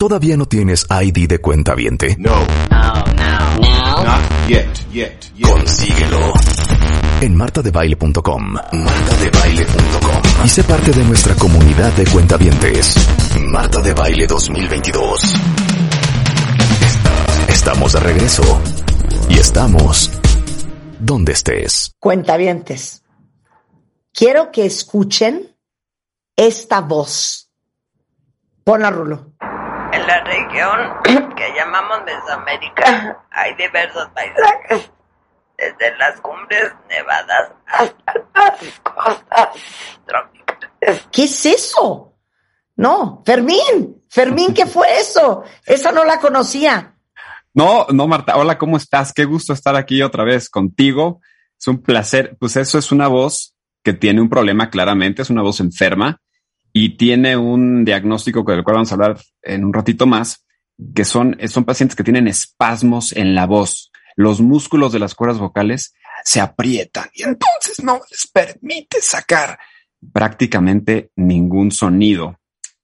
¿Todavía no tienes ID de cuenta viente? No. Oh, no. No. Not yet, yet, yet. Consíguelo en martadebaile.com. Martadebaile.com. Y sé parte de nuestra comunidad de cuentavientes. Marta de Baile 2022. Estamos de regreso. Y estamos donde estés. Cuentavientes. Quiero que escuchen esta voz. Ponla, Rulo. En la región que llamamos Mesoamérica hay diversos paisajes, desde las cumbres nevadas hasta las costas tropicales. ¿Qué es eso? No, Fermín, Fermín, ¿qué fue eso? Esa no la conocía. No, no, Marta. Hola, ¿cómo estás? Qué gusto estar aquí otra vez contigo. Es un placer. Pues eso es una voz que tiene un problema claramente, es una voz enferma y tiene un diagnóstico del cual vamos a hablar en un ratito más, que son, son pacientes que tienen espasmos en la voz. Los músculos de las cuerdas vocales se aprietan y entonces no les permite sacar prácticamente ningún sonido,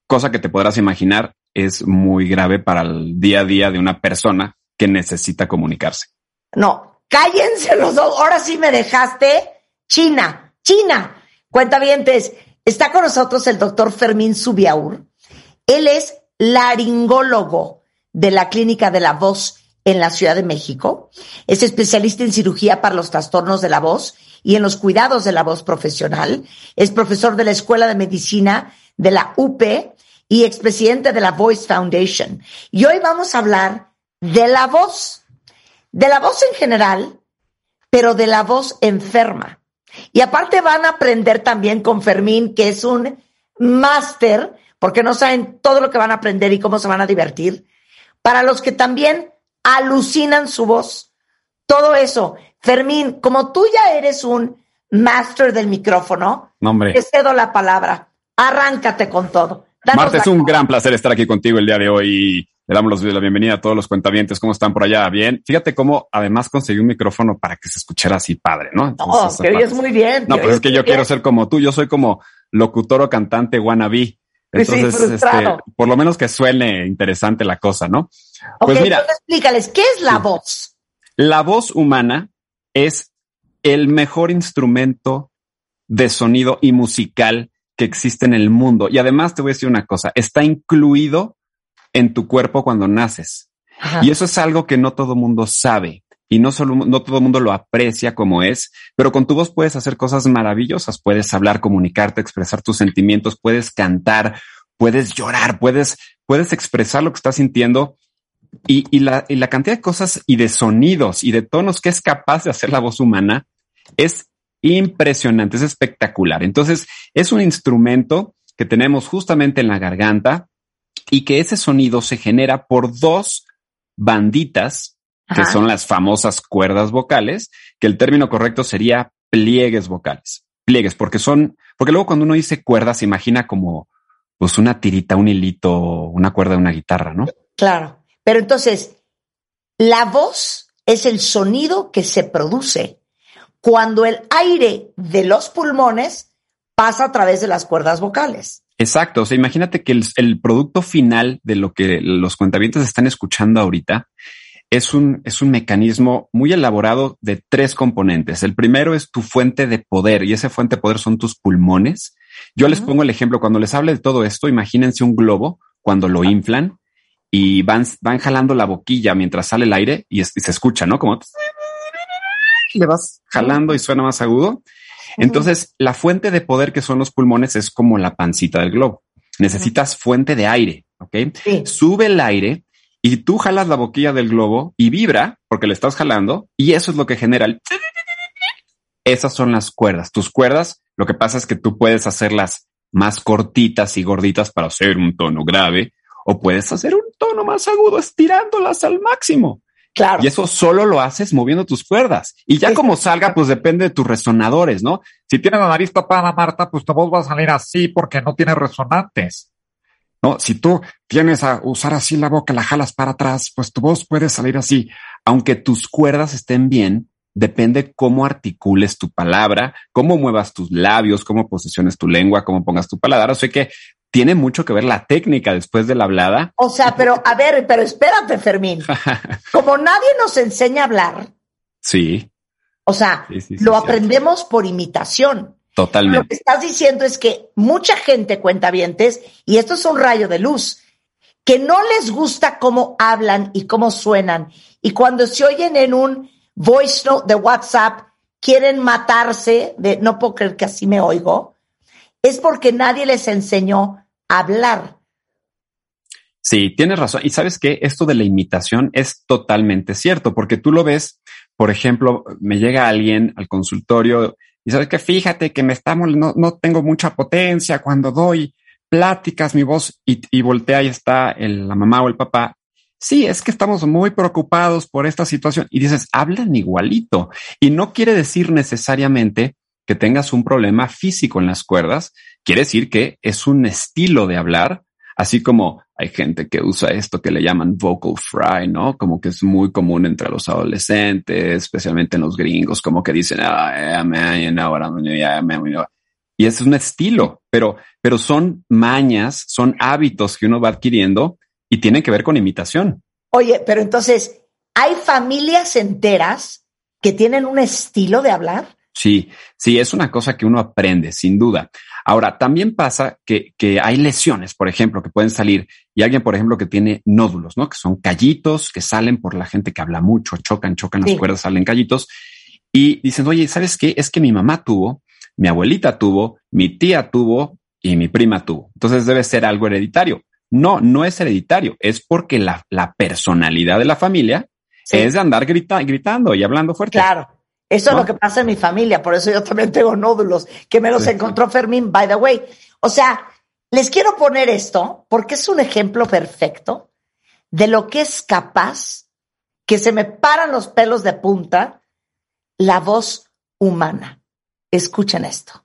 cosa que te podrás imaginar es muy grave para el día a día de una persona que necesita comunicarse. No, cállense los dos. Ahora sí me dejaste. China, China. Cuentavientes, está con nosotros el doctor Fermín Subiaur. Él es laringólogo de la Clínica de la Voz en la Ciudad de México. Es especialista en cirugía para los trastornos de la voz y en los cuidados de la voz profesional. Es profesor de la Escuela de Medicina de la UP y expresidente de la Voice Foundation. Y hoy vamos a hablar de la voz, de la voz en general, pero de la voz enferma. Y aparte van a aprender también con Fermín, que es un máster, porque no saben todo lo que van a aprender y cómo se van a divertir. Para los que también alucinan su voz, todo eso. Fermín, como tú ya eres un máster del micrófono, No, te cedo la palabra. Arráncate con todo. Danos Marta, es un gran placer estar aquí contigo el día de hoy. Le damos los- la bienvenida a todos los cuentavientes. ¿Cómo están por allá? Bien. Fíjate cómo además conseguí un micrófono para que se escuchara así padre, ¿no? Entonces, que oyes muy bien. No, pues es que yo quiero ser como tú. Yo soy como locutor o cantante wannabe. Pues sí, Entonces, este, por lo menos que suene interesante la cosa, ¿no? Ok, Pues mira, entonces explícales, ¿qué es la voz? la voz humana es el mejor instrumento de sonido y musical que existe en el mundo. Y además te voy a decir una cosa, está incluido en tu cuerpo cuando naces. Ajá. Y eso es algo que no todo mundo sabe y no solo, no todo mundo lo aprecia como es, pero con tu voz puedes hacer cosas maravillosas. Puedes hablar, comunicarte, expresar tus sentimientos, puedes cantar, puedes llorar, puedes, puedes expresar lo que estás sintiendo y, y la, y la cantidad de cosas y de sonidos y de tonos que es capaz de hacer la voz humana es impresionante, es espectacular. Entonces, es un instrumento que tenemos justamente en la garganta y que ese sonido se genera por dos banditas, que son las famosas cuerdas vocales, que el término correcto sería pliegues vocales. Pliegues, porque son, porque luego cuando uno dice cuerdas se imagina como pues una tirita, un hilito, una cuerda de una guitarra, ¿no? Claro. Pero entonces, la voz es el sonido que se produce cuando el aire de los pulmones pasa a través de las cuerdas vocales. Exacto. O sea, imagínate que el, el producto final de lo que los cuentavientes están escuchando ahorita es un, es un mecanismo muy elaborado de tres componentes. El primero es tu fuente de poder y esa fuente de poder son tus pulmones. Yo les pongo el ejemplo, cuando les hable de todo esto, imagínense un globo cuando lo inflan y van, van jalando la boquilla mientras sale el aire y, es- y se escucha, ¿no? Como le vas jalando y suena más agudo. Entonces, la fuente de poder que son los pulmones es como la pancita del globo. Necesitas fuente de aire, ¿ok? Sí. Sube el aire y tú jalas la boquilla del globo y vibra porque le estás jalando y eso es lo que genera el... Esas son las cuerdas. Tus cuerdas, lo que pasa es que tú puedes hacerlas más cortitas y gorditas para hacer un tono grave o puedes hacer un tono más agudo estirándolas al máximo. Claro. Y eso solo lo haces moviendo tus cuerdas. Y ya Sí. como salga, pues depende de tus resonadores, ¿no? Si tienes la nariz tapada, Marta, pues tu voz va a salir así porque no tiene resonantes. No, si tú tienes a usar así la boca, la jalas para atrás, pues tu voz puede salir así. Aunque tus cuerdas estén bien, depende cómo articules tu palabra, cómo muevas tus labios, cómo posiciones tu lengua, cómo pongas tu paladar. O sea que tiene mucho que ver la técnica después de la hablada. O sea, pero a ver, pero espérate, Fermín. Como nadie nos enseña a hablar, sí, o sea, Sí, sí, sí, lo aprendemos por imitación. Lo totalmente. que estás diciendo es que mucha gente cuenta vientes, y esto es un rayo de luz, que no les gusta cómo hablan y cómo suenan. Y cuando se oyen en un voice note de WhatsApp, quieren matarse de no puedo creer que así me oigo, es porque nadie les enseñó a hablar. Sí, tienes razón. Y sabes que esto de la imitación es totalmente cierto, porque tú lo ves, por ejemplo, me llega alguien al consultorio y sabes que fíjate que me estamos, no, no tengo mucha potencia cuando doy pláticas, mi voz, y, y voltea y está el- la mamá o el papá. Sí, es que estamos muy preocupados por esta situación y dices, hablan igualito. Y no quiere decir necesariamente que tengas un problema físico en las cuerdas, quiere decir que es un estilo de hablar, así como hay gente que usa esto que le llaman vocal fry, ¿no? Como que es muy común entre los adolescentes, especialmente en los gringos, como que dicen, ah, yeah, man, you know what I'm doing, yeah, man, you know". Y es un estilo, pero, pero son mañas, son hábitos que uno va adquiriendo y tienen que ver con imitación. Oye, pero entonces, ¿hay familias enteras que tienen un estilo de hablar? Sí, sí, es una cosa que uno aprende, sin duda. Ahora, también pasa que, que hay lesiones, por ejemplo, que pueden salir y alguien, por ejemplo, que tiene nódulos, ¿no? Que son callitos que salen por la gente que habla mucho, chocan, chocan las cuerdas, salen callitos y dicen, oye, ¿sabes qué? Es que mi mamá tuvo, mi abuelita tuvo, mi tía tuvo y mi prima tuvo. Entonces debe ser algo hereditario. No, no es hereditario, es porque la, la personalidad de la familia Sí. es de andar grita- gritando y hablando fuerte. Claro. Eso ¿No? es lo que pasa en mi familia, por eso yo también tengo nódulos, que me los Sí. encontró Fermín, by the way. O sea, les quiero poner esto porque es un ejemplo perfecto de lo que es capaz, que se me paran los pelos de punta, la voz humana. Escuchen esto.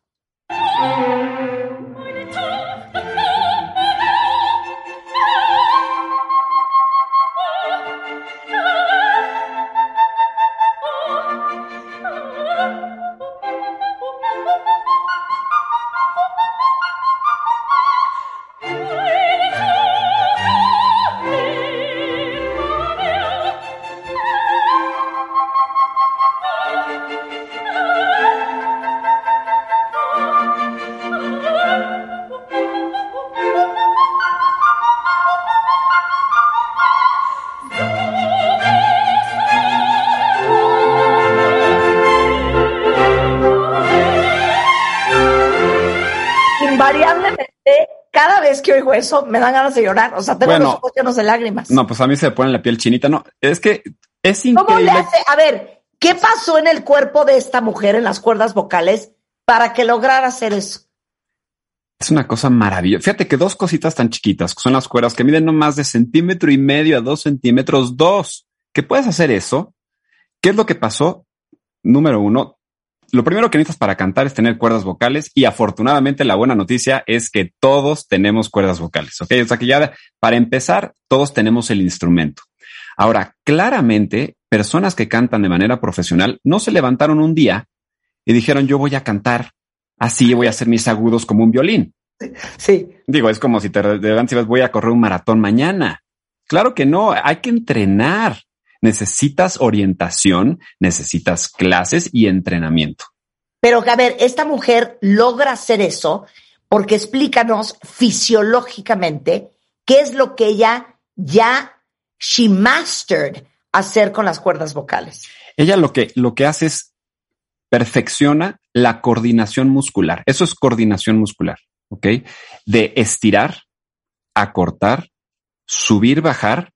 Eso, me dan ganas de llorar. O sea, tengo Bueno. los ojos llenos de lágrimas. No, pues a mí se me pone la piel chinita. No, es que es ¿Cómo le increíble. hace? A ver, ¿qué pasó en el cuerpo de esta mujer en las cuerdas vocales para que lograra hacer eso? Es una cosa maravillosa. Fíjate que dos cositas tan chiquitas, que son las cuerdas que miden no más de centímetro y medio a dos centímetros, dos, que puedes hacer eso. ¿Qué es lo que pasó? Número uno, lo primero que necesitas para cantar es tener cuerdas vocales y afortunadamente la buena noticia es que todos tenemos cuerdas vocales, ¿ok? O sea que ya para empezar, todos tenemos el instrumento. Ahora, claramente, personas que cantan de manera profesional no se levantaron un día y dijeron yo voy a cantar así, voy a hacer mis agudos como un violín. Sí. Digo, es como si te levantas y vas, voy a correr un maratón mañana. Claro que no, hay que entrenar. Necesitas orientación, necesitas clases y entrenamiento. Pero a ver, esta mujer logra hacer eso porque explícanos fisiológicamente qué es lo que ella ya she mastered hacer con las cuerdas vocales. Ella lo que, lo que hace es perfecciona la coordinación muscular. Eso es coordinación muscular, ¿ok? De estirar, acortar, subir, bajar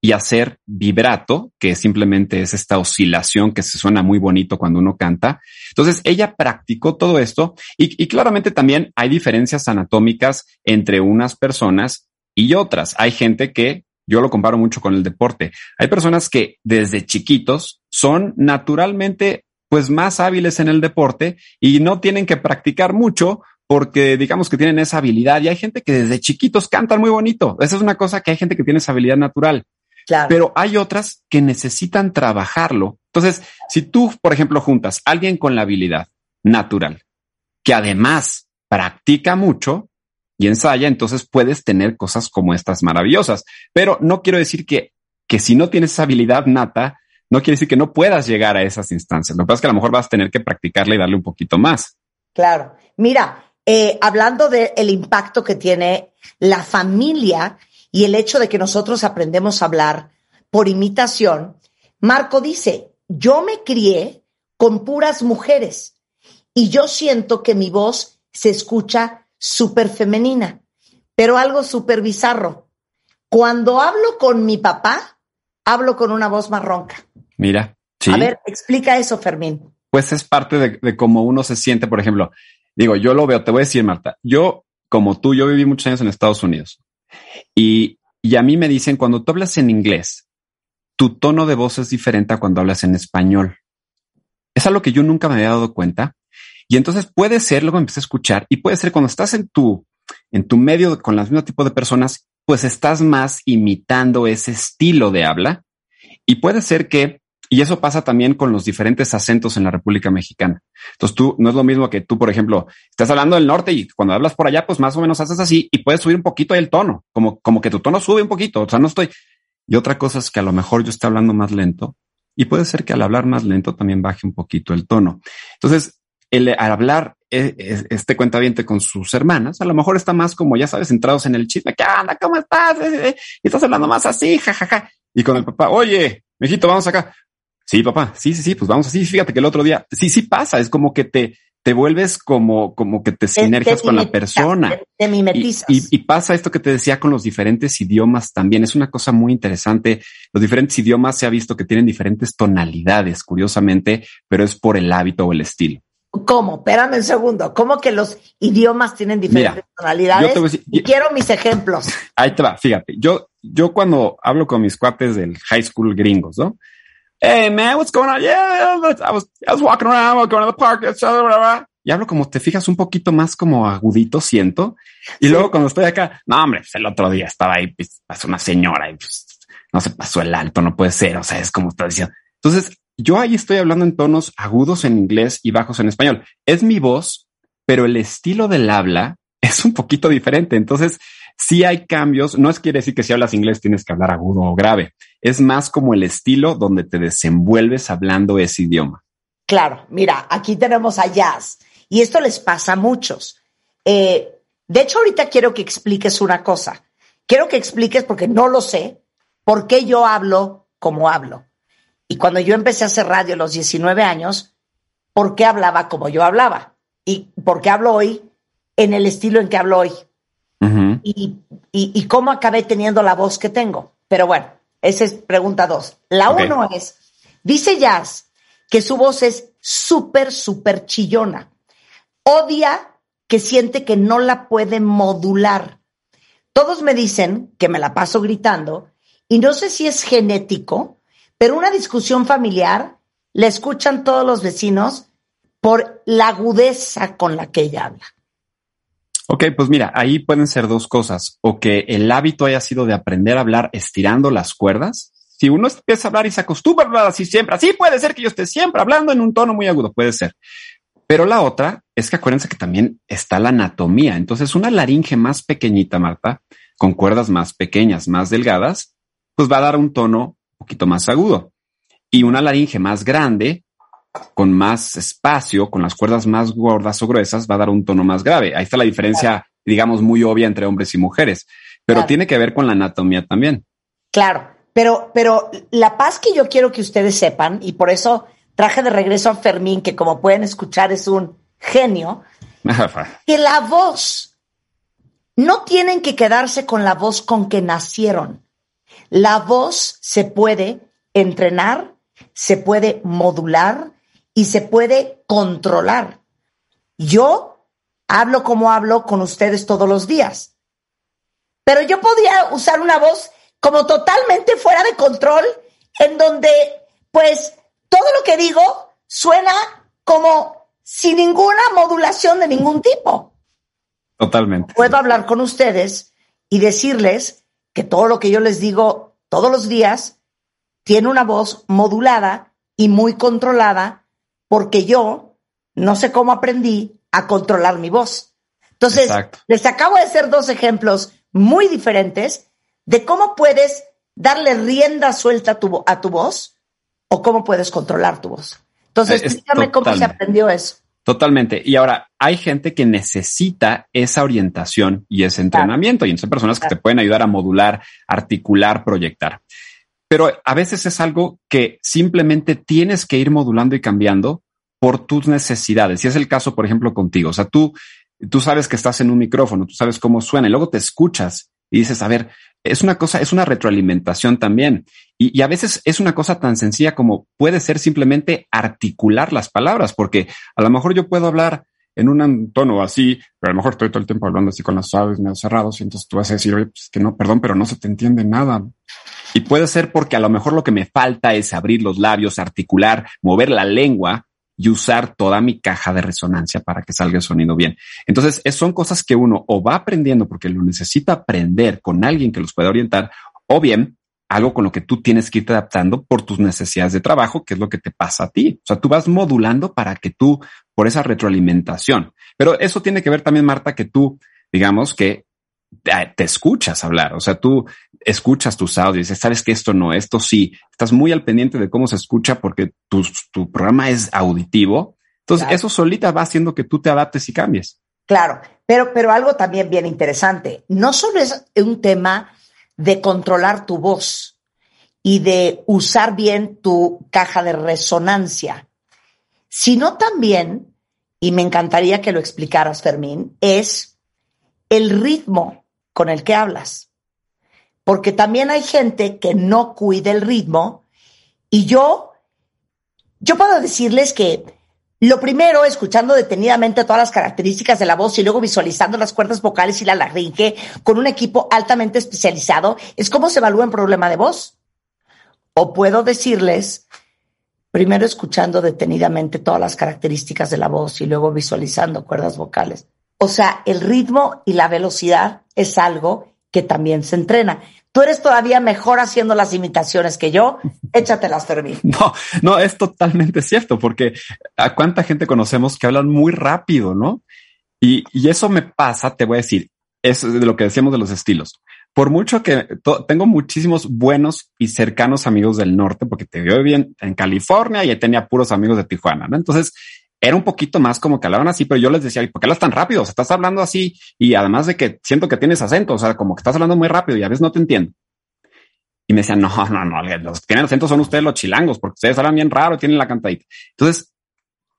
y hacer vibrato, que simplemente es esta oscilación que se suena muy bonito cuando uno canta. Entonces, ella practicó todo esto y, claramente también hay diferencias anatómicas entre unas personas y otras. Hay gente que, yo lo comparo mucho con el deporte, hay personas que desde chiquitos son naturalmente pues más hábiles en el deporte y no tienen que practicar mucho porque digamos que tienen esa habilidad y hay gente que desde chiquitos cantan muy bonito. Esa es una cosa que hay gente que tiene esa habilidad natural Claro. pero hay otras que necesitan trabajarlo. Entonces, si tú, por ejemplo, juntas a alguien con la habilidad natural, que además practica mucho, y ensaya, entonces puedes tener cosas como estas maravillosas. Pero no quiero decir que, que si no tienes esa habilidad nata, no quiere decir que no puedas llegar a esas instancias. Lo que pasa es que a lo mejor vas a tener que practicarla y darle un poquito más. Claro. Mira, eh, hablando del impacto que tiene la familia y el hecho de que nosotros aprendemos a hablar por imitación, Marco dice, yo me crié con puras mujeres y yo siento que mi voz se escucha súper femenina, pero algo súper bizarro. Cuando hablo con mi papá, hablo con una voz más ronca. Mira, sí. A ver, explica eso, Fermín. Pues es parte de, de cómo uno se siente, por ejemplo. Digo, yo lo veo, te voy a decir, Marta, yo, como tú, yo viví muchos años en Estados Unidos y, y a mí me dicen, cuando tú hablas en inglés, tu tono de voz es diferente a cuando hablas en español. Es algo que yo nunca me había dado cuenta. Y entonces puede ser, luego empecé a escuchar, y puede ser cuando estás en tu, en tu medio con los mismos tipos de personas, pues estás más imitando ese estilo de habla. Y puede ser que, y eso pasa también con los diferentes acentos en la República Mexicana. Entonces tú, no es lo mismo que tú, por ejemplo, estás hablando del norte y cuando hablas por allá, pues más o menos haces así y puedes subir un poquito el tono, como, como que tu tono sube un poquito. O sea, no estoy, y otra cosa es que a lo mejor yo esté hablando más lento y puede ser que al hablar más lento también baje un poquito el tono. Entonces, el, al hablar eh, eh, este cuentaviente con sus hermanas, a lo mejor está más como, ya sabes, centrados en el chisme. ¿Qué anda? ¿Cómo estás? Eh, y estás hablando más así, jajaja. Ja, ja. Y con el papá, oye, mijito, vamos acá. Sí, papá, sí, sí, sí, pues vamos así. Fíjate que el otro día, sí, sí pasa, es como que te, te vuelves como, como que te sinergias con la persona. Te, te mimetizas. Y, y, y, pasa esto que te decía con los diferentes idiomas también. Es una cosa muy interesante. Los diferentes idiomas se ha visto que tienen diferentes tonalidades, curiosamente, pero es por el hábito o el estilo. ¿Cómo? Espérame un segundo. ¿Cómo que los idiomas tienen diferentes Mira, tonalidades? yo te voy a decir- y quiero mis ejemplos. Ahí te va, fíjate. Yo, yo cuando hablo con mis cuates del high school gringos, ¿no? Hey man, what's going on? Yeah, I was, I was walking around, I was going to the park, blah. Y hablo como te fijas un poquito más como agudito, siento. Y luego cuando estoy acá, no, hombre, pues el otro día estaba ahí, pues, pasó una señora y pues, no se pasó el alto, no puede ser. O sea, es como está diciendo. Entonces, yo ahí estoy hablando en tonos agudos en inglés y bajos en español. Es mi voz, pero el estilo del habla es un poquito diferente. Entonces, sí hay cambios. No es quiere decir que si hablas inglés tienes que hablar agudo o grave. Es más como el estilo donde te desenvuelves hablando ese idioma. Claro, mira, aquí tenemos a Jazz y esto les pasa a muchos. Eh, de hecho, ahorita quiero que expliques una cosa. Quiero que expliques, porque no lo sé, por qué yo hablo como hablo. Y cuando yo empecé a hacer radio a los 19 años, ¿por qué hablaba como yo hablaba? Y por qué hablo hoy en el estilo en que hablo hoy. Uh -huh. y, y, y, cómo acabé teniendo la voz que tengo. Pero bueno, esa es pregunta dos. La uno es, dice Jazz que su voz es súper, súper chillona. Odia que siente que no la puede modular. Todos me dicen que me la paso gritando y no sé si es genético, pero una discusión familiar la escuchan todos los vecinos por la agudeza con la que ella habla. Ok, pues mira, ahí pueden ser dos cosas. O que el hábito haya sido de aprender a hablar estirando las cuerdas. Si uno empieza a hablar y se acostumbra a hablar así siempre, así puede ser que yo esté siempre hablando en un tono muy agudo, puede ser. Pero la otra es que acuérdense que también está la anatomía. Entonces, una laringe más pequeñita, Marta, con cuerdas más pequeñas, más delgadas, pues va a dar un tono un poquito más agudo. Y una laringe más grande, con más espacio, con las cuerdas más gordas o gruesas, va a dar un tono más grave. Ahí está la diferencia, claro. digamos, muy obvia entre hombres y mujeres, pero claro. tiene que ver con la anatomía también. Claro, pero, pero la paz que yo quiero que ustedes sepan, y por eso traje de regreso a Fermín, que como pueden escuchar es un genio, que la voz, no tienen que quedarse con la voz con que nacieron. La voz se puede entrenar, se puede modular, y se puede controlar. Yo hablo como hablo con ustedes todos los días, pero yo podría usar una voz como totalmente fuera de control, en donde pues todo lo que digo suena como sin ninguna modulación de ningún tipo. Totalmente. Puedo hablar con ustedes y decirles que todo lo que yo les digo todos los días tiene una voz modulada y muy controlada porque yo no sé cómo aprendí a controlar mi voz. Entonces, Exacto. les acabo de hacer dos ejemplos muy diferentes de cómo puedes darle rienda suelta a tu, a tu voz o cómo puedes controlar tu voz. Entonces, Eh, es explícame cómo se aprendió eso. Totalmente. Y ahora hay gente que necesita esa orientación y ese entrenamiento. Y son personas que te pueden ayudar a modular, articular, proyectar. Pero a veces es algo que simplemente tienes que ir modulando y cambiando por tus necesidades. Y es el caso, por ejemplo, contigo. O sea, tú, tú sabes que estás en un micrófono, tú sabes cómo suena y luego te escuchas y dices, a ver, es una cosa, es una retroalimentación también. Y, y a veces es una cosa tan sencilla como puede ser simplemente articular las palabras, porque a lo mejor yo puedo hablar en un tono así, pero a lo mejor estoy todo el tiempo hablando así con los suaves medio cerrados y entonces tú vas a decir, oye, pues que no, perdón, pero no se te entiende nada. Y puede ser porque a lo mejor lo que me falta es abrir los labios, articular, mover la lengua y usar toda mi caja de resonancia para que salga el sonido bien. Entonces, es- son cosas que uno o va aprendiendo porque lo necesita aprender con alguien que los pueda orientar, o bien algo con lo que tú tienes que irte adaptando por tus necesidades de trabajo, que es lo que te pasa a ti. O sea, tú vas modulando para que tú, por esa retroalimentación. Pero eso tiene que ver también, Marta, que tú, digamos que te, escuchas hablar. O sea, tú escuchas tus audios y dices, sabes que esto no, esto sí. Estás muy al pendiente de cómo se escucha porque tu, tu programa es auditivo. Entonces, Claro. eso solita va haciendo que tú te adaptes y cambies. Claro, pero, pero algo también bien interesante. No solo es un tema de controlar tu voz y de usar bien tu caja de resonancia, sino también, y me encantaría que lo explicaras, Fermín, es el ritmo con el que hablas. Porque también hay gente que no cuida el ritmo y yo, yo puedo decirles que lo primero, escuchando detenidamente todas las características de la voz y luego visualizando las cuerdas vocales y la larynge con un equipo altamente especializado, es cómo se evalúa un problema de voz. O puedo decirles, primero escuchando detenidamente todas las características de la voz y luego visualizando cuerdas vocales. O sea, el ritmo y la velocidad es algo que también se entrena. Tú eres todavía mejor haciendo las imitaciones que yo. Échatelas, Fermín. No, no, es totalmente cierto, porque a cuánta gente conocemos que hablan muy rápido, ¿no? Y, y eso me pasa, te voy a decir, es de lo que decíamos de los estilos. Por mucho que tengo muchísimos buenos y cercanos amigos del norte, porque te veo bien en California y tenía puros amigos de Tijuana, ¿no? Entonces era un poquito más como que hablaban así, pero yo les decía, "¿Y ¿por qué hablas tan rápido? O estás hablando así y además de que siento que tienes acento, o sea, como que estás hablando muy rápido y a veces no te entiendo. Y me decían, no, no, no, los que tienen acento son ustedes los chilangos, porque ustedes hablan bien raro y tienen la cantadita. Entonces,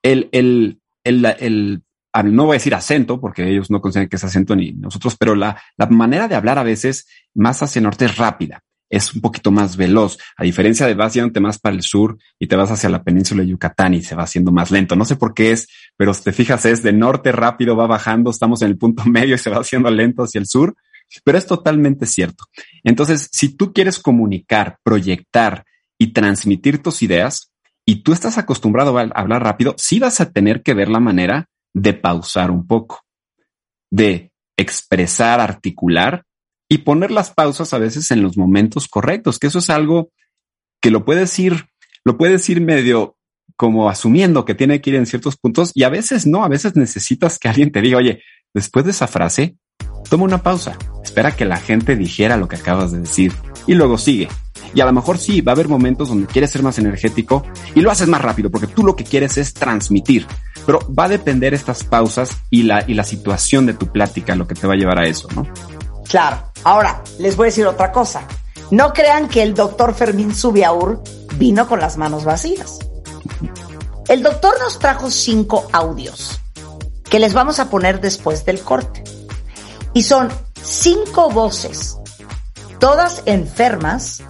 el, el, el, el, no voy a decir acento, porque ellos no consideran que es acento ni nosotros, pero la, la manera de hablar a veces más hacia el norte es rápida, es un poquito más veloz, a diferencia de vas yéndote más para el sur y te vas hacia la península de Yucatán y se va haciendo más lento. No sé por qué es, pero si te fijas es de norte rápido, va bajando, estamos en el punto medio y se va haciendo lento hacia el sur pero es totalmente cierto. Entonces, si tú quieres comunicar, proyectar y transmitir tus ideas y tú estás acostumbrado a hablar rápido, sí vas a tener que ver la manera de pausar un poco, de expresar, articular y poner las pausas a veces en los momentos correctos, que eso es algo que lo puedes ir, lo puedes ir medio como asumiendo que tiene que ir en ciertos puntos y a veces no, a veces necesitas que alguien te diga, oye, después de esa frase, toma una pausa, espera que la gente dijera lo que acabas de decir y luego sigue. Y a lo mejor sí, va a haber momentos donde quieres ser más energético y lo haces más rápido porque tú lo que quieres es transmitir. Pero va a depender estas pausas y la, y la situación de tu plática lo que te va a llevar a eso, ¿no? Claro. Ahora, les voy a decir otra cosa. No crean que el doctor Fermín Subiaur vino con las manos vacías. El doctor nos trajo cinco audios que les vamos a poner después del corte. Y son cinco voces, todas enfermas,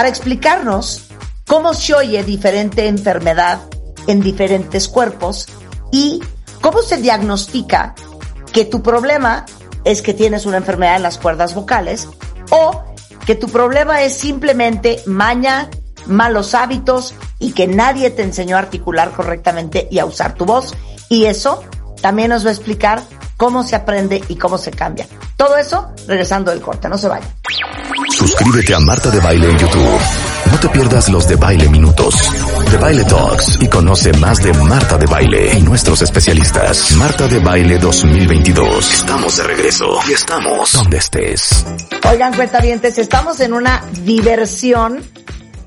para explicarnos cómo se oye diferente enfermedad en diferentes cuerpos y cómo se diagnostica que tu problema es que tienes una enfermedad en las cuerdas vocales o que tu problema es simplemente maña, malos hábitos y que nadie te enseñó a articular correctamente y a usar tu voz. Y eso también nos va a explicar cómo se aprende y cómo se cambia. Todo eso regresando del corte, no se vayan. Suscríbete a Marta de Baile en YouTube. No te pierdas los de Baile Minutos, de Baile Talks y conoce más de Marta de Baile y nuestros especialistas. Marta de Baile 2022. Estamos de regreso y estamos donde estés. Oigan, cuentavientes, estamos en una diversión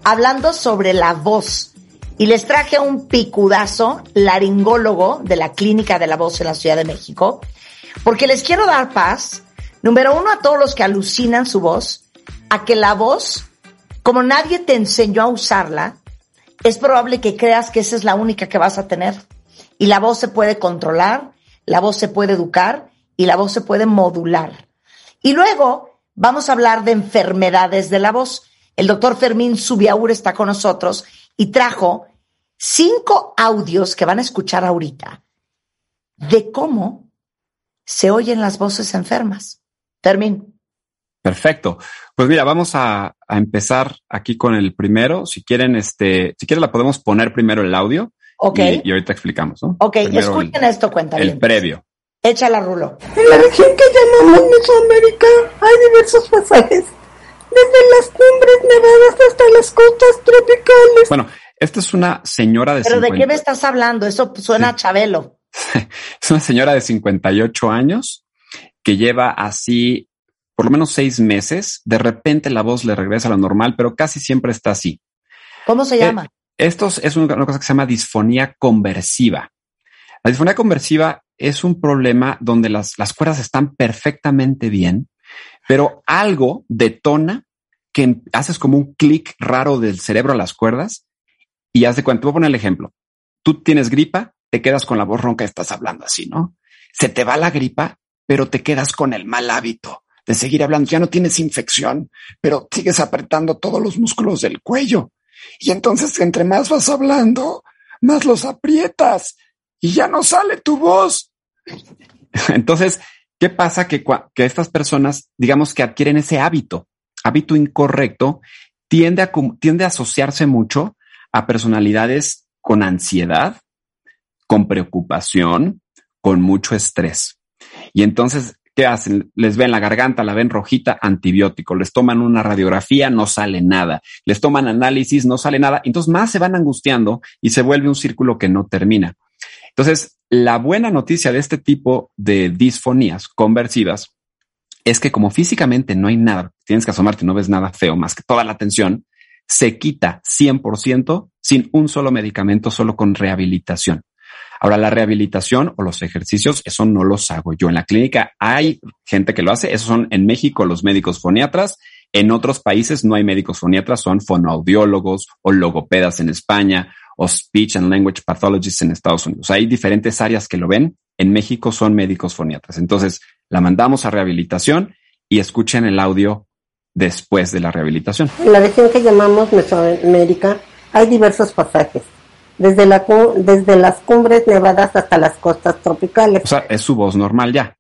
hablando sobre la voz. Y les traje a un picudazo laringólogo de la Clínica de la Voz en la Ciudad de México, porque les quiero dar paz, número uno, a todos los que alucinan su voz, a que la voz, como nadie te enseñó a usarla, es probable que creas que esa es la única que vas a tener. Y la voz se puede controlar, la voz se puede educar y la voz se puede modular. Y luego vamos a hablar de enfermedades de la voz. El doctor Fermín Subiaur está con nosotros y trajo cinco audios que van a escuchar ahorita de cómo se oyen las voces enfermas. Fermín. Perfecto. Pues mira, vamos a, a, empezar aquí con el primero. Si quieren, este, si quieren la podemos poner primero el audio. Ok. Y, y ahorita explicamos, ¿no? Ok, Primero escuchen el, esto, cuenta el previo. Échala, Rulo. En la región que llamamos Mesoamérica hay diversos pasajes, desde las cumbres nevadas hasta las costas tropicales. Bueno, esta es una señora de ¿Pero de 50 qué me estás hablando? Eso suena a Chabelo. es una señora de 58 años que lleva así por lo menos seis meses. De repente la voz le regresa a lo normal, pero casi siempre está así. ¿Cómo se Eh, llama? Esto es- una una cosa que se llama disfonía conversiva. La disfonía conversiva es un problema donde las, las cuerdas están perfectamente bien, pero algo detona que haces como un clic raro del cerebro a las cuerdas y haz de cuenta. Te voy a poner el ejemplo. Tú tienes gripa, te quedas con la voz ronca, estás hablando así, ¿no? Se te va la gripa, pero te quedas con el mal hábito de seguir hablando. Ya no tienes infección, pero sigues apretando todos los músculos del cuello. Y entonces, entre más vas hablando, más los aprietas y ya no sale tu voz. Entonces, ¿qué pasa? Que, que estas personas, digamos que adquieren ese hábito, hábito incorrecto, tiende a, tiende a asociarse mucho a personalidades con ansiedad, con preocupación, con mucho estrés. Y entonces, ¿qué hacen? Les ven la garganta, la ven rojita, antibiótico. Les toman una radiografía, no sale nada. Les toman análisis, no sale nada. Entonces más se van angustiando y se vuelve un círculo que no termina. Entonces, la buena noticia de este tipo de disfonías conversivas es que como físicamente no hay nada, tienes que asomarte, no ves nada feo más que toda la tensión, se quita 100% sin un solo medicamento, solo con rehabilitación. Ahora, la rehabilitación o los ejercicios, eso no los hago yo. En la clínica hay gente que lo hace. Esos son en México los médicos foniatras. En otros países no hay médicos foniatras, son fonoaudiólogos o logopedas en España o speech and language pathologists en Estados Unidos. Hay diferentes áreas que lo ven. En México son médicos foniatras. Entonces, la mandamos a rehabilitación y escuchen el audio después de la rehabilitación. En la región que llamamos Mesoamérica hay diversos pasajes, desde, la, desde las cumbres nevadas hasta las costas tropicales. O sea, es su voz normal ya,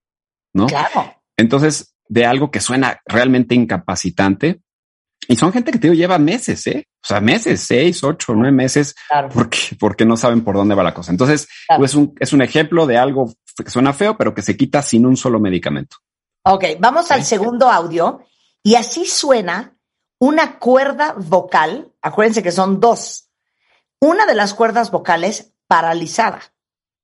¿no? Claro. Entonces, de algo que suena realmente incapacitante. Y son gente que te digo, lleva meses, ¿eh? O sea, meses, seis, ocho, nueve meses, Claro. porque, porque no saben por dónde va la cosa. Entonces, Claro. pues un, es un ejemplo de algo que suena feo, pero que se quita sin un solo medicamento. Ok, vamos al segundo audio. Y así suena una cuerda vocal. Acuérdense que son dos. Una de las cuerdas vocales paralizada.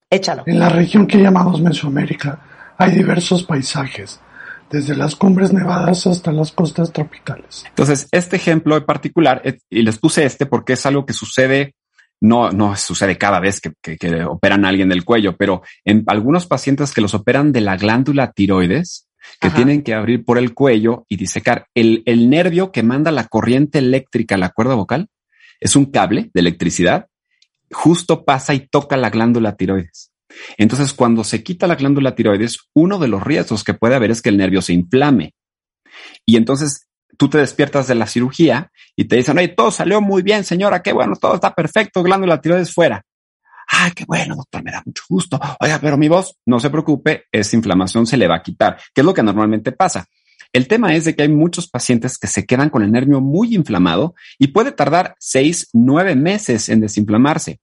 Échalo. En la región que llamamos Mesoamérica hay diversos paisajes, desde las cumbres nevadas hasta las costas tropicales. Entonces, este ejemplo en particular, eh, y les puse este porque es algo que sucede, no, no sucede cada vez que, que- que operan a alguien del cuello, pero en algunos pacientes que los operan de la glándula tiroides, que Ajá. tienen que abrir por el cuello y disecar el, el nervio que manda la corriente eléctrica a la cuerda vocal, es un cable de electricidad, justo pasa y toca la glándula tiroides. Entonces, cuando se quita la glándula tiroides, uno de los riesgos que puede haber es que el nervio se inflame. Y entonces tú te despiertas de la cirugía y te dicen, oye, todo salió muy bien, señora, qué bueno, todo está perfecto, glándula tiroides fuera. Ay, qué bueno, doctor, me da mucho gusto. Oiga, pero mi voz, no se preocupe, esa inflamación se le va a quitar, que es lo que normalmente pasa. El tema es de que hay muchos pacientes que se quedan con el nervio muy inflamado y puede tardar seis, nueve meses en desinflamarse.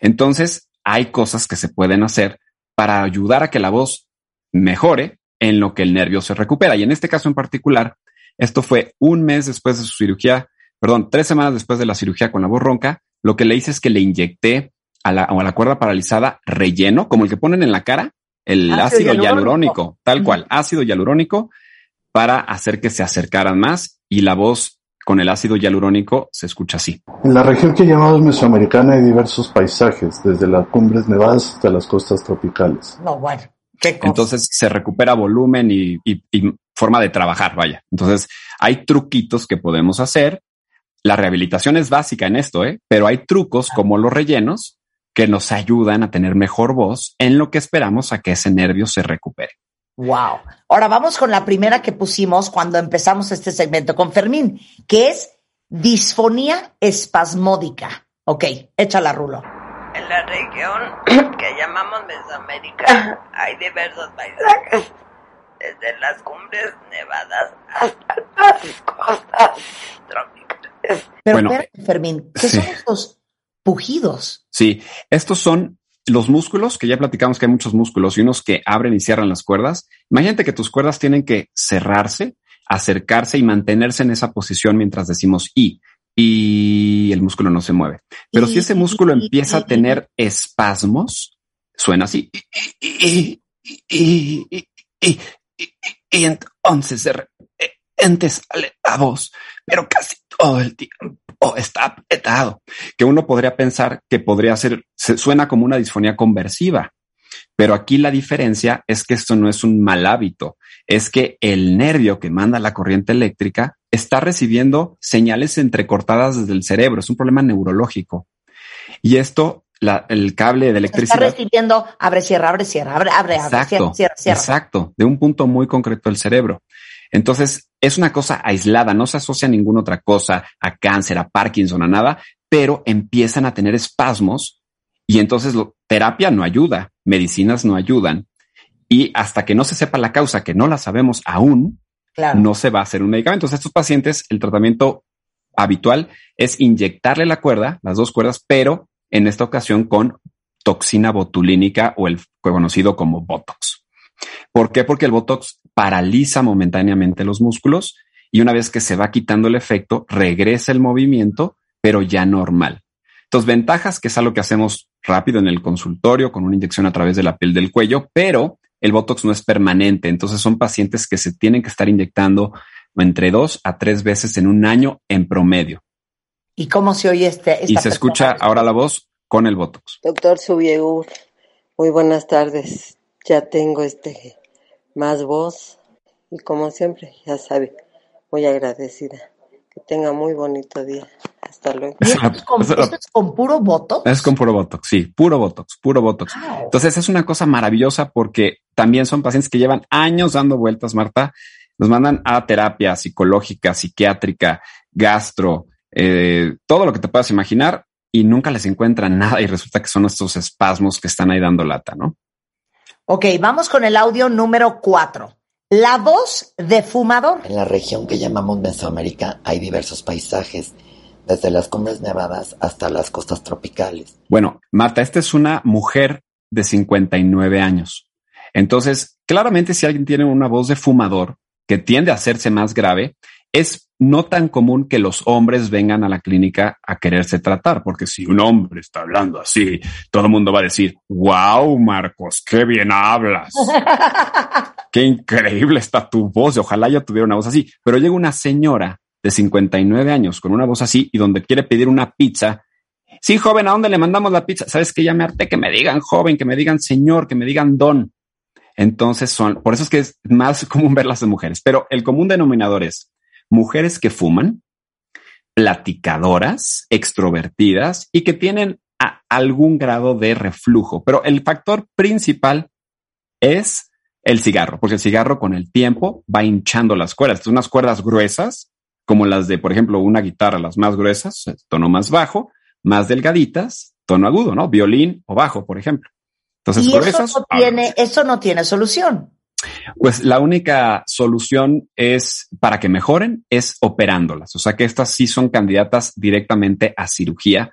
Entonces, hay cosas que se pueden hacer para ayudar a que la voz mejore en lo que el nervio se recupera. Y en este caso en particular, Esto fue un mes después de su cirugía, perdón, tres semanas después de la cirugía con la voz ronca. Lo que le hice es que le inyecté a la, a la cuerda paralizada relleno, como el que ponen en la cara, el Ácido ácido, hialurónico. hialurónico, tal cual, ácido hialurónico, para hacer que se acercaran más y la voz con el ácido hialurónico se escucha así. En la región que llamamos Mesoamericana hay diversos paisajes, desde las cumbres nevadas hasta las costas tropicales. No, bueno, qué cosa. Entonces se recupera volumen y, y- y forma de trabajar, vaya. Entonces hay truquitos que podemos hacer. La rehabilitación es básica en esto, ¿eh? pero hay trucos como los rellenos que nos ayudan a tener mejor voz en lo que esperamos a que ese nervio se recupere. Wow. Ahora vamos con la primera que pusimos cuando empezamos este segmento con Fermín, que es disfonía espasmódica. Ok, échala, Rulo. En la región que llamamos Mesoamérica hay diversos paisajes, desde las cumbres nevadas hasta las costas tropicales. Pero Bueno, espérate, Fermín, ¿qué sí. son estos pujidos? Sí, estos son los músculos, que ya platicamos que hay muchos músculos y unos que abren y cierran las cuerdas. Imagínate que tus cuerdas tienen que cerrarse, acercarse y mantenerse en esa posición mientras decimos y y el músculo no se mueve. Pero si ese músculo empieza a tener espasmos, suena así. Y, y, y, y, y, y, y- y entonces de repente sale la voz, pero casi todo el tiempo está apretado. Que uno podría pensar que podría ser, se suena como una disfonía conversiva. Pero aquí la diferencia es que esto no es un mal hábito, es que el nervio que manda la corriente eléctrica está recibiendo señales entrecortadas desde el cerebro, es un problema neurológico. Y esto, la- el cable de Está electricidad. recibiendo abre, cierra, abre, cierra, abre, abre, abre, cierra, cierra, cierra. exacto, de un punto muy concreto del cerebro. Entonces, es una cosa aislada, no se asocia a ninguna otra cosa, a cáncer, a Parkinson, a nada, pero empiezan a tener espasmos y entonces lo- terapia no ayuda, medicinas no ayudan y hasta que no se sepa la causa, que no la sabemos aún, Claro. no se va a hacer un medicamento. Entonces, estos pacientes, el tratamiento habitual es inyectarle la cuerda, las dos cuerdas, pero en esta ocasión con toxina botulínica o el conocido como Botox. ¿Por qué? Porque el Botox paraliza momentáneamente los músculos y una vez que se va quitando el efecto, regresa el movimiento, pero ya normal. Entonces, ventajas, que es algo que hacemos rápido en el consultorio con una inyección a través de la piel del cuello, pero el Botox no es permanente. Entonces, son pacientes que se tienen que estar inyectando entre dos a tres veces en un año en promedio. ¿Y cómo se oye este? Y se escucha ahora la voz con el Botox. Doctor Subieur, muy buenas tardes. Ya tengo este más voz y como siempre, ya sabe, muy agradecida. Que tenga muy bonito día. Hasta luego. ¿Y esto es con, esto es con puro voto? Es con puro Botox, sí, puro Botox, puro Botox. Wow. Entonces es una cosa maravillosa porque también son pacientes que llevan años dando vueltas, Marta. Nos mandan a terapia psicológica, psiquiátrica, gastro, eh, todo lo que te puedas imaginar y nunca les encuentran nada y resulta que son estos espasmos que están ahí dando lata, ¿no? Ok, vamos con el audio número cuatro. La voz de fumador. En la región que llamamos Mesoamérica hay diversos paisajes, desde las cumbres nevadas hasta las costas tropicales. Bueno, Marta, esta es una mujer de 59 años. Entonces, claramente si alguien tiene una voz de fumador que tiende a hacerse más grave, es no tan común que los hombres vengan a la clínica a quererse tratar, porque si un hombre está hablando así, todo el mundo va a decir, wow, Marcos, qué bien hablas. Qué increíble está tu voz. Ojalá yo tuviera una voz así. Pero llega una señora de 59 años con una voz así y donde quiere pedir una pizza. Sí, joven, ¿a dónde le mandamos la pizza? Sabes que ya me harté que me digan joven, que me digan señor, que me digan don. Entonces son, por eso es que es más común verlas de mujeres. Pero el común denominador es mujeres que fuman, platicadoras, extrovertidas y que tienen a- algún grado de reflujo. Pero el factor principal es el cigarro, porque el cigarro con el tiempo va hinchando las cuerdas. Entonces, unas cuerdas gruesas, como las de, por ejemplo, una guitarra, las más gruesas, tono más bajo, más delgaditas, tono agudo, ¿no? Violín o bajo, por ejemplo. Entonces, y eso no, tiene, eso no tiene solución. Pues la única solución es para que mejoren es operándolas. O sea que estas sí son candidatas directamente a cirugía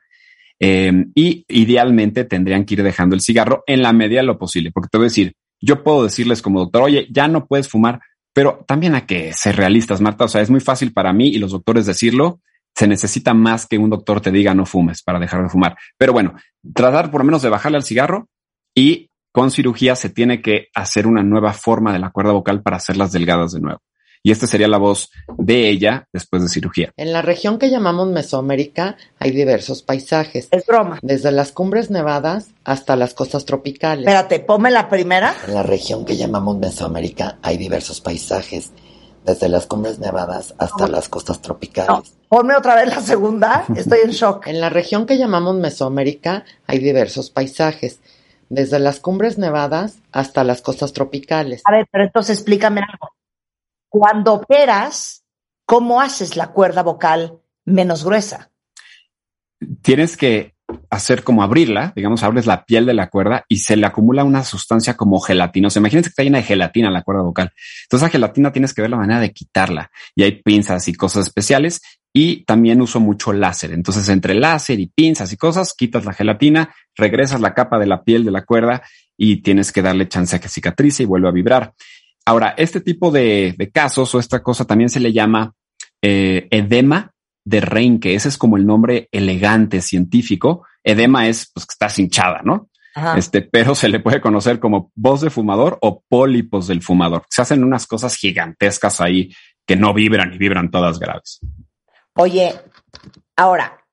eh, y idealmente tendrían que ir dejando el cigarro en la medida de lo posible. Porque te voy a decir, yo puedo decirles como doctor, oye, ya no puedes fumar, Pero también hay que ser realistas, Marta. O sea, es muy fácil para mí y los doctores decirlo. Se necesita más que un doctor te diga no fumes para dejar de fumar. Pero bueno, tratar por lo menos de bajarle al cigarro y con cirugía se tiene que hacer una nueva forma de la cuerda vocal para hacerlas delgadas de nuevo y esta sería la voz de ella después de cirugía. En la región que llamamos Mesoamérica hay diversos paisajes. Es broma. Desde las cumbres nevadas hasta las costas tropicales. Espérate, ponme la primera. En la región que llamamos Mesoamérica hay diversos paisajes. Desde las cumbres nevadas hasta las costas tropicales. No, ponme otra vez la segunda. Estoy en shock. En la región que llamamos Mesoamérica hay diversos paisajes desde las cumbres nevadas hasta las costas tropicales. A ver, pero entonces explícame algo cuando operas, ¿cómo haces la cuerda vocal menos gruesa? Tienes que hacer como abrirla, digamos, abres la piel de la cuerda y se le acumula una sustancia como gelatinosa. Imagínense que está llena de gelatina la cuerda vocal. Entonces, la gelatina tienes que ver la manera de quitarla y hay pinzas y cosas especiales y también uso mucho láser. Entonces, entre láser y pinzas y cosas, quitas la gelatina, regresas la capa de la piel de la cuerda y tienes que darle chance a que cicatrice y vuelva a vibrar. Ahora, este tipo de, casos o esta cosa también se le llama eh, edema de Reinke. Ese es como el nombre elegante científico. Edema es pues que estás hinchada, ¿no? Este, pero se le puede conocer como voz de fumador o pólipos del fumador. Se hacen unas cosas gigantescas ahí que no vibran y vibran todas graves. Oye, ahora,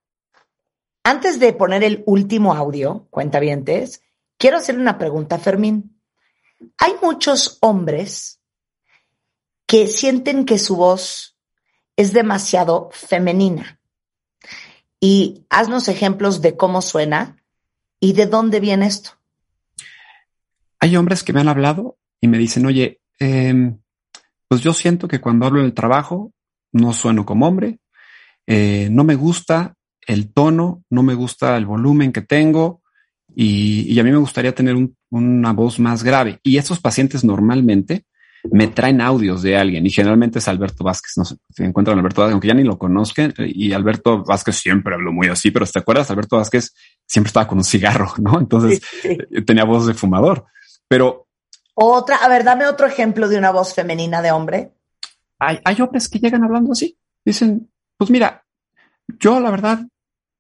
antes de poner el último audio, cuenta cuentavientes, quiero hacer una pregunta, Fermín. Hay muchos hombres que sienten que su voz es demasiado femenina. Y haznos ejemplos de cómo suena y de dónde viene esto. Hay hombres que me han hablado y me dicen, oye, em, pues yo siento que cuando hablo en el trabajo no sueno como hombre, eh, no me gusta el tono, no me gusta el volumen que tengo y, y a mí me gustaría tener un una voz más grave. Y estos pacientes normalmente me traen audios de alguien y generalmente es Alberto Vázquez. No sé, si encuentran a Alberto Vázquez, aunque ya ni lo conozcan. Y Alberto Vázquez siempre habló muy así, pero ¿te acuerdas? Alberto Vázquez siempre estaba con un cigarro, ¿no? Entonces eh, tenía voz de fumador. Pero otra, a ver, dame otro ejemplo de una voz femenina de hombre. Hay, hay hombres que llegan hablando así. Dicen, pues mira, yo la verdad,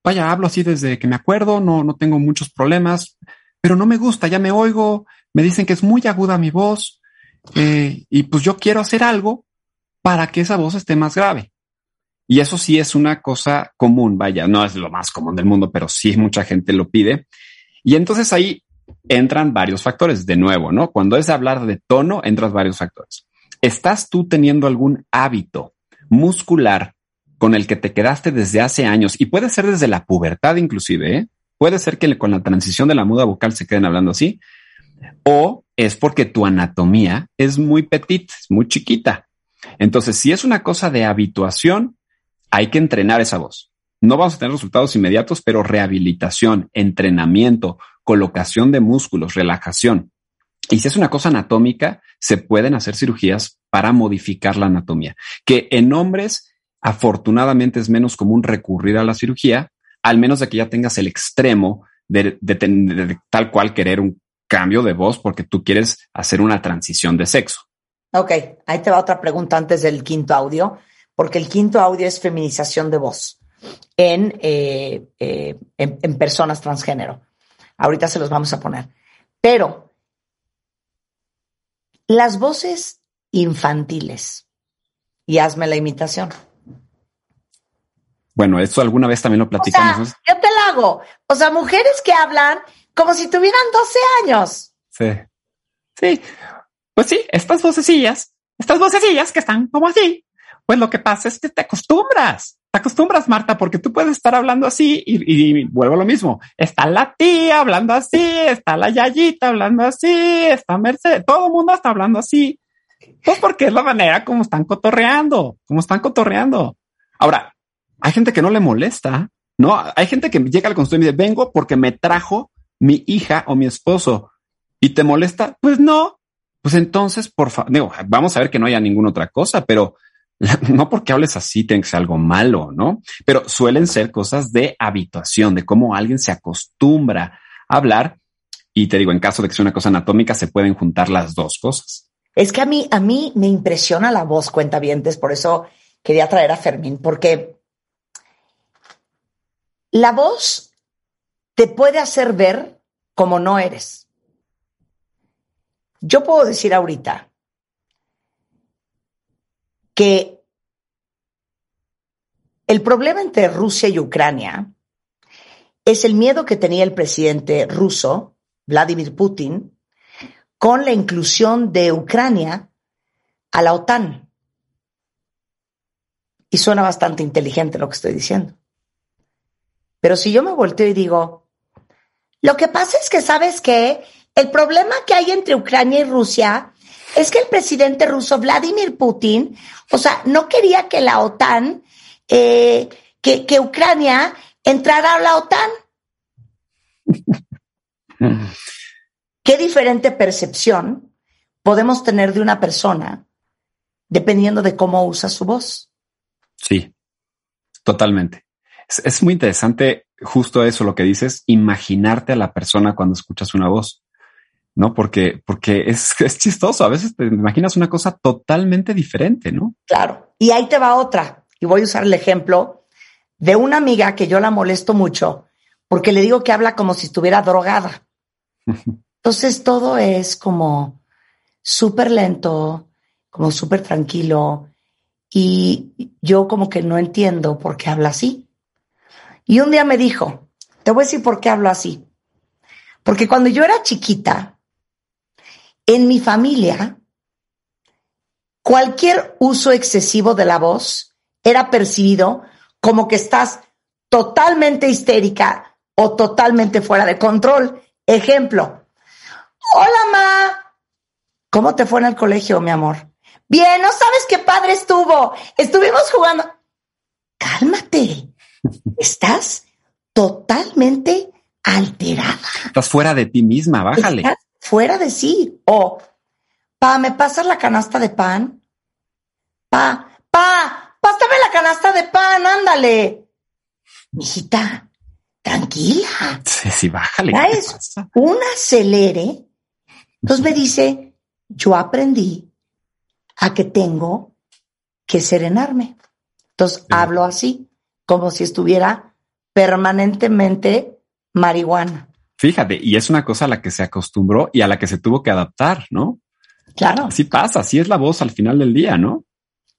vaya, hablo así desde que me acuerdo, no, no tengo muchos problemas pero no me gusta, ya me oigo, me dicen que es muy aguda mi voz eh, y pues yo quiero hacer algo para que esa voz esté más grave. Y eso sí es una cosa común, vaya, no es lo más común del mundo, pero sí mucha gente lo pide. Y entonces ahí entran varios factores, de nuevo, ¿no? Cuando es hablar de tono, entran varios factores. ¿Estás tú teniendo algún hábito muscular con el que te quedaste desde hace años y puede ser desde la pubertad inclusive, ¿eh? Puede ser que con la transición de la muda vocal se queden hablando así, o es porque tu anatomía es muy petit, muy chiquita. Entonces, si es una cosa de habituación, hay que entrenar esa voz. No vamos a tener resultados inmediatos, pero rehabilitación, entrenamiento, colocación de músculos, relajación. Y si es una cosa anatómica, se pueden hacer cirugías para modificar la anatomía, que en hombres afortunadamente es menos común recurrir a la cirugía, al menos de que ya tengas el extremo de, tal cual querer un cambio de voz porque tú quieres hacer una transición de sexo. Ok, ahí te va otra pregunta antes del quinto audio, porque el quinto audio es feminización de voz en, eh, eh, en, personas transgénero. Ahorita se los vamos a poner. Pero las voces infantiles, y hazme la imitación. Bueno, eso alguna vez también lo platicamos. O yo te lo hago. O sea, mujeres que hablan como si tuvieran 12 años. Sí. Sí. Pues sí, estas vocecillas, estas vocecillas que están como así, pues lo que pasa es que te acostumbras. Te acostumbras, Marta, porque tú puedes estar hablando así y, vuelvo a lo mismo. Está la tía hablando así, está la yayita hablando así, está Mercedes, todo el mundo está hablando así. Pues porque es la manera como están cotorreando, como están cotorreando. Ahora, hay gente que no le molesta, ¿no? Hay gente que llega al consultorio y me dice, vengo porque me trajo mi hija o mi esposo y te molesta. Pues no. Pues entonces, por favor, digo, vamos a ver que no haya ninguna otra cosa, pero no porque hables así tiene que ser algo malo, ¿no? Pero suelen ser cosas de habituación, de cómo alguien se acostumbra a hablar. Y te digo, en caso de que sea una cosa anatómica, se pueden juntar las dos cosas. Es que a mí, a mí me impresiona la voz cuentavientes, por eso quería traer a Fermín, porque la voz te puede hacer ver como no eres. Yo puedo decir ahorita que el problema entre Rusia y Ucrania es el miedo que tenía el presidente ruso, Vladimir Putin, con la inclusión de Ucrania a la OTAN. Y suena bastante inteligente lo que estoy diciendo. Pero si yo me volteo y digo, lo que pasa es que sabes que el problema que hay entre Ucrania y Rusia es que el presidente ruso Vladimir Putin, o sea, no quería que la OTAN, eh, que, que Ucrania entrara a la OTAN. Qué diferente percepción podemos tener de una persona dependiendo de cómo usa su voz. Sí, totalmente. Es, es, muy interesante justo eso, lo que dices, imaginarte a la persona cuando escuchas una voz, ¿no? Porque, porque es, es chistoso. A veces te imaginas una cosa totalmente diferente, ¿no? Claro. Y ahí te va otra. Y voy a usar el ejemplo de una amiga que yo la molesto mucho porque le digo que habla como si estuviera drogada. Entonces todo es como súper lento, como súper tranquilo. Y yo como que no entiendo por qué habla así. Y un día me dijo, te voy a decir por qué hablo así. Porque cuando yo era chiquita, en mi familia, cualquier uso excesivo de la voz era percibido como que estás totalmente histérica o totalmente fuera de control. Ejemplo, hola ma, ¿cómo te fue en el colegio, mi amor? Bien, no sabes qué padre estuvo. Estuvimos jugando. Cálmate. Estás totalmente alterada. Estás fuera de ti misma, bájale. Estás fuera de sí. O, pa, ¿me pasas la canasta de pan? Pa, pa, pásame la canasta de pan, ándale. Mijita, tranquila. Sí, sí, bájale. Es un acelere. Entonces me dice, yo aprendí a que tengo que serenarme. Entonces sí. hablo así, como si estuviera permanentemente marihuana. Fíjate, y es una cosa a la que se acostumbró y a la que se tuvo que adaptar, ¿no? Claro. Así pasa, así es la voz al final del día, ¿no?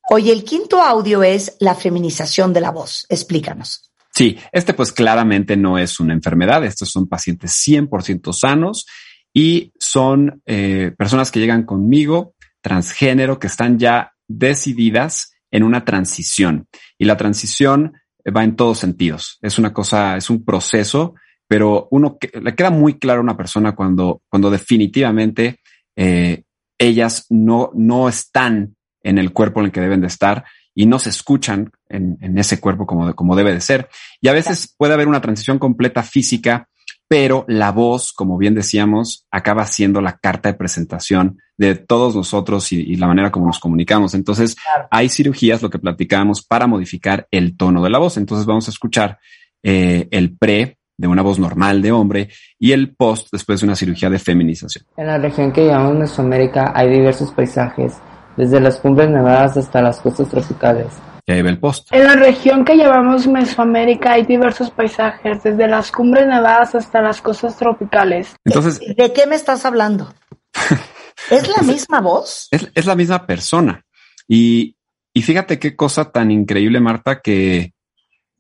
Oye, el quinto audio es la feminización de la voz. Explícanos. Sí, este pues claramente no es una enfermedad, estos son pacientes 100% sanos y son eh, personas que llegan conmigo transgénero que están ya decididas en una transición y la transición va en todos sentidos. Es una cosa, es un proceso, pero uno que, le queda muy claro a una persona cuando, cuando definitivamente eh, ellas no, no están en el cuerpo en el que deben de estar y no se escuchan en, en ese cuerpo como, como debe de ser. Y a veces puede haber una transición completa física, pero la voz, como bien decíamos, acaba siendo la carta de presentación de todos nosotros y, y la manera como nos comunicamos. Entonces, claro. hay cirugías, lo que platicábamos, para modificar el tono de la voz. Entonces, vamos a escuchar eh, el pre de una voz normal de hombre y el post después de una cirugía de feminización. En la región que llamamos Mesoamérica hay diversos paisajes, desde las cumbres nevadas hasta las costas tropicales. Y ahí ve el post. En la región que llamamos Mesoamérica hay diversos paisajes, desde las cumbres nevadas hasta las costas tropicales. Entonces, ¿de, de qué me estás hablando? ¿Es la misma voz? Es, es, la misma persona. Y, y fíjate qué cosa tan increíble, Marta, que,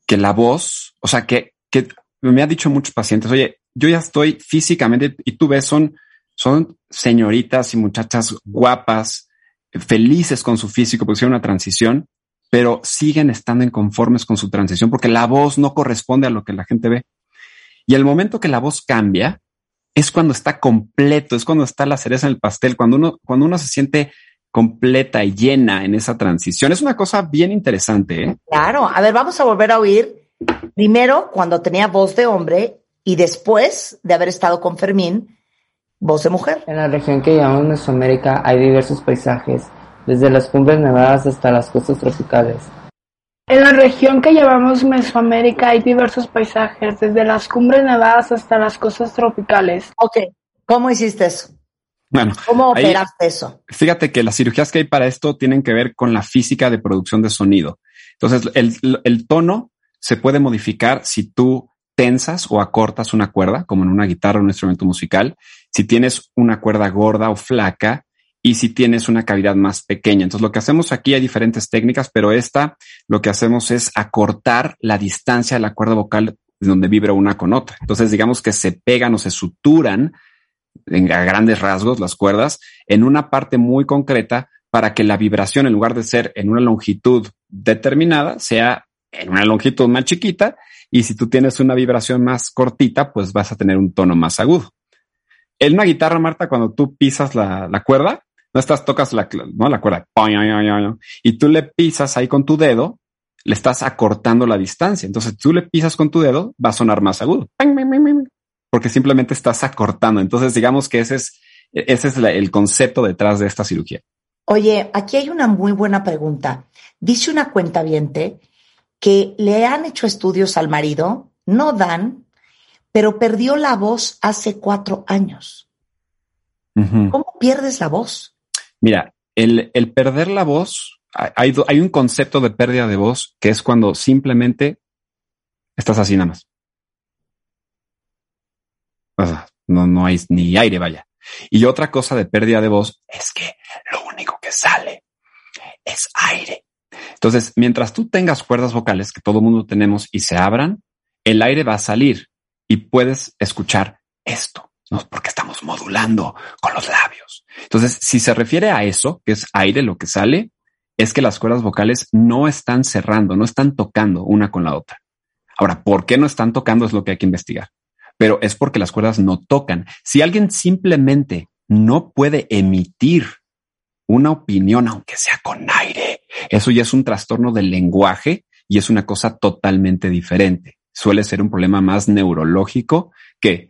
que la voz, o sea, que, que me ha dicho muchos pacientes, oye, yo ya estoy físicamente, y tú ves, son, son señoritas y muchachas guapas, felices con su físico, porque hicieron una transición, pero siguen estando inconformes con su transición porque la voz no corresponde a lo que la gente ve. Y el momento que la voz cambia es cuando está completo, es cuando está la cereza en el pastel, cuando uno, cuando uno se siente completa y llena en esa transición. Es una cosa bien interesante. ¿eh? Claro. A ver, vamos a volver a oír primero cuando tenía voz de hombre y después de haber estado con Fermín, voz de mujer. En la región que llamamos Mesoamérica hay diversos paisajes, desde las cumbres nevadas hasta las costas tropicales. En la región que llamamos Mesoamérica hay diversos paisajes, desde las cumbres nevadas hasta las costas tropicales. Ok, ¿cómo hiciste eso? Bueno, ¿Cómo ahí- operaste eso? Fíjate que las cirugías que hay para esto tienen que ver con la física de producción de sonido. Entonces, el, el tono se puede modificar si tú tensas o acortas una cuerda, como en una guitarra o un instrumento musical, si tienes una cuerda gorda o flaca y si tienes una cavidad más pequeña. Entonces, lo que hacemos aquí hay diferentes técnicas, pero esta lo que hacemos es acortar la distancia de la cuerda vocal donde vibra una con otra. Entonces, digamos que se pegan o se suturan en a grandes rasgos las cuerdas en una parte muy concreta para que la vibración en lugar de ser en una longitud determinada sea en una longitud más chiquita y si tú tienes una vibración más cortita pues vas a tener un tono más agudo. En una guitarra, Marta, cuando tú pisas la, la cuerda, no estás, tocas la, ¿no? la cuerda y tú le pisas ahí con tu dedo, le estás acortando la distancia. Entonces tú le pisas con tu dedo, va a sonar más agudo porque simplemente estás acortando. Entonces, digamos que ese es, ese es la- el concepto detrás de esta cirugía. Oye, aquí hay una muy buena pregunta. Dice una cuenta que le han hecho estudios al marido, no dan, pero perdió la voz hace cuatro años. ¿Cómo pierdes la voz? Mira, el, el perder la voz, hay- hay, un concepto de pérdida de voz que es cuando simplemente estás así nada más. O sea, no, no hay ni aire, vaya. Y otra cosa de pérdida de voz es que lo único que sale es aire. Entonces, mientras tú tengas cuerdas vocales que todo mundo tenemos y se abran, el aire va a salir y puedes escuchar esto, ¿no? Porque estamos modulando con los labios. Entonces, si se refiere a eso, que es aire lo que sale, es que las cuerdas vocales no están cerrando, no están tocando una con la otra. Ahora, ¿por qué no están tocando? Es lo que hay que investigar. Pero es porque las cuerdas no tocan. Si alguien simplemente no puede emitir una opinión, aunque sea con aire, eso ya es un trastorno del lenguaje y es una cosa totalmente diferente. Suele ser un problema más neurológico que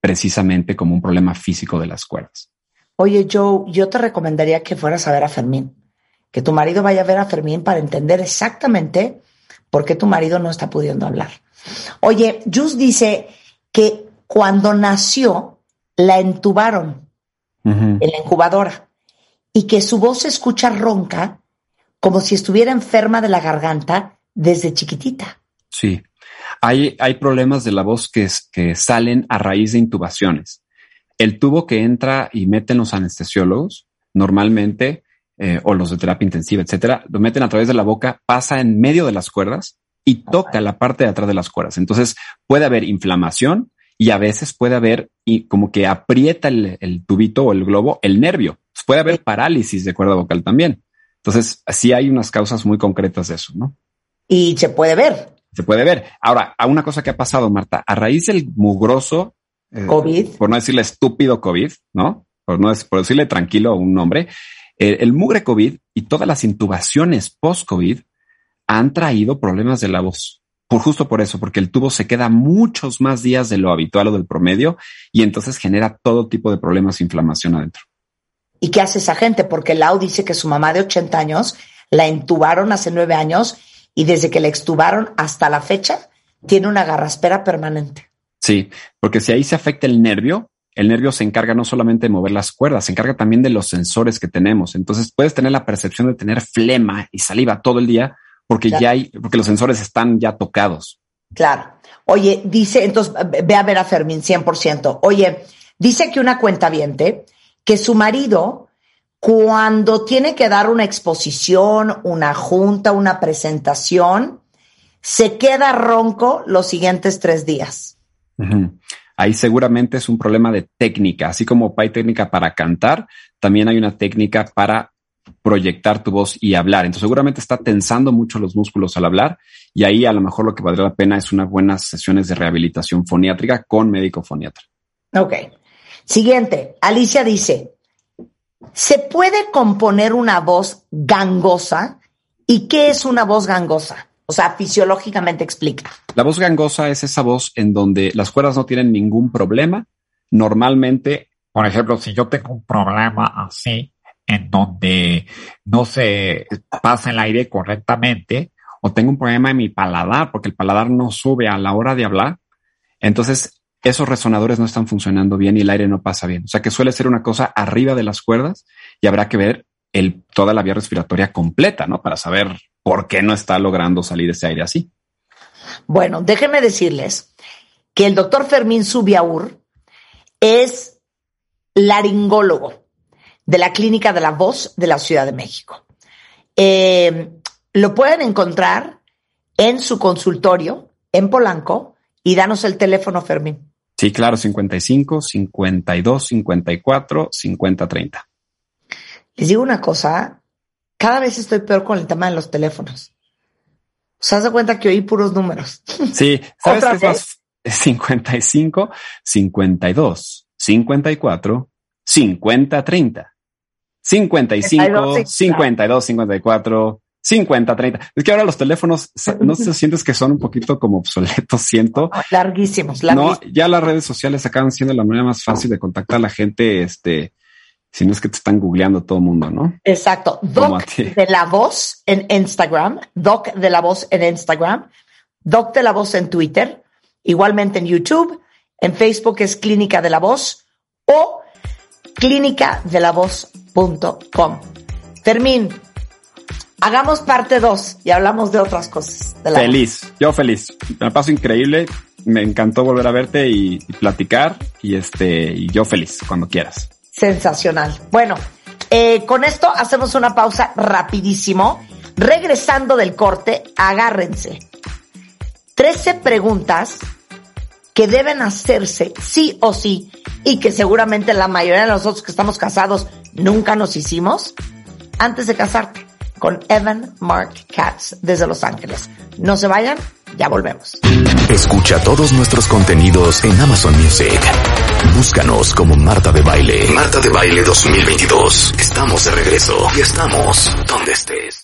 precisamente como un problema físico de las cuerdas. Oye, Joe, yo te recomendaría que fueras a ver a Fermín, que tu marido vaya a ver a Fermín para entender exactamente por qué tu marido no está pudiendo hablar. Oye, Jus dice que cuando nació la entubaron en la incubadora y que su voz se escucha ronca como si estuviera enferma de la garganta desde chiquitita. Sí. Hay, hay problemas de la voz que, salen a raíz de intubaciones. El tubo que entra y meten los anestesiólogos, normalmente, eh, o los de terapia intensiva, etcétera, lo meten a través de la boca, pasa en medio de las cuerdas y toca la parte de atrás de las cuerdas. Entonces puede haber inflamación y a veces puede haber y como que aprieta el, el tubito o el globo, el nervio. Puede haber parálisis de cuerda vocal también. Entonces, sí hay unas causas muy concretas de eso, ¿no? Y se puede ver. Se puede ver. Ahora, a una cosa que ha pasado, Marta, a raíz del mugroso eh, COVID. por no decirle estúpido COVID, ¿no? Por no por decirle tranquilo a un nombre, eh, el mugre COVID y todas las intubaciones post-COVID han traído problemas de la voz. Por justo por eso, porque el tubo se queda muchos más días de lo habitual o del promedio y entonces genera todo tipo de problemas e inflamación adentro. ¿Y qué hace esa gente? Porque Lau dice que su mamá de 80 años la entubaron hace nueve años y desde que la extubaron hasta la fecha tiene una garraspera permanente. Sí, porque si ahí se afecta el nervio, el nervio se encarga no solamente de mover las cuerdas, se encarga también de los sensores que tenemos. Entonces puedes tener la percepción de tener flema y saliva todo el día porque Claro. ya hay, porque los sensores están ya tocados. Claro. Oye, dice, entonces ve a ver a Fermín 100%. Oye, dice que una cuenta que su marido, cuando tiene que dar una exposición, una junta, una presentación, se queda ronco los siguientes tres días. Ahí seguramente es un problema de técnica, así como hay técnica para cantar, también hay una técnica para proyectar tu voz y hablar. Entonces seguramente está tensando mucho los músculos al hablar y ahí a lo mejor lo que valdría la pena es unas buenas sesiones de rehabilitación foniátrica con médico foniatra. Ok. Siguiente, Alicia dice, ¿se puede componer una voz gangosa? ¿Y qué es una voz gangosa? O sea, fisiológicamente explica. La voz gangosa es esa voz en donde las cuerdas no tienen ningún problema. Normalmente, Por ejemplo, si yo tengo un problema así, en donde no se pasa el aire correctamente, o tengo un problema en mi paladar porque el paladar no sube a la hora de hablar, entonces esos resonadores no están funcionando bien y el aire no pasa bien. O sea que suele ser una cosa arriba de las cuerdas y habrá que ver toda la vía respiratoria completa, ¿no? Para saber por qué no está logrando salir ese aire así. Bueno, déjenme decirles que el doctor Fermín Subiaur es laringólogo de la Clínica de la Voz de la Ciudad de México. Eh, lo pueden encontrar en su consultorio en Polanco y danos el teléfono, Fermín. Sí, claro, 55, 52, 54, 50, 30. Les digo una cosa, cada vez estoy peor con el tema de los teléfonos. ¿Se das cuenta que oí puros números? Sí, ¿sabes qué es más? 55, 52, 54, 50, 30. 55, 52, 54, 50, 30. Es que ahora los teléfonos, no se sientes que son un poquito como obsoletos, siento. Larguísimos, larguísimos. No, ya las redes sociales acaban siendo la manera más fácil de contactar a la gente, este, si no es que te están googleando todo el mundo, ¿no? Exacto. Doc de la voz en Instagram, Doc de la voz en Instagram, Doc de la voz en Twitter, igualmente en YouTube, en Facebook es Clínica de la Voz o clínicadelavoz.com. Fermín, hagamos parte 2 y hablamos de otras cosas. feliz, yo feliz. Me paso increíble. Me encantó volver a verte y, y platicar y este, y yo feliz cuando quieras. Sensacional. Bueno, eh, con esto hacemos una pausa rapidísimo. Regresando del corte, agárrense. 13 preguntas que deben hacerse sí o sí y que seguramente la mayoría de nosotros que estamos casados nunca nos hicimos antes de casarte con Evan Mark Katz desde Los Ángeles. No se vayan, ya volvemos. Escucha todos nuestros contenidos en Amazon Music. Búscanos como Marta de Baile. Marta de Baile 2022. Estamos de regreso y estamos donde estés.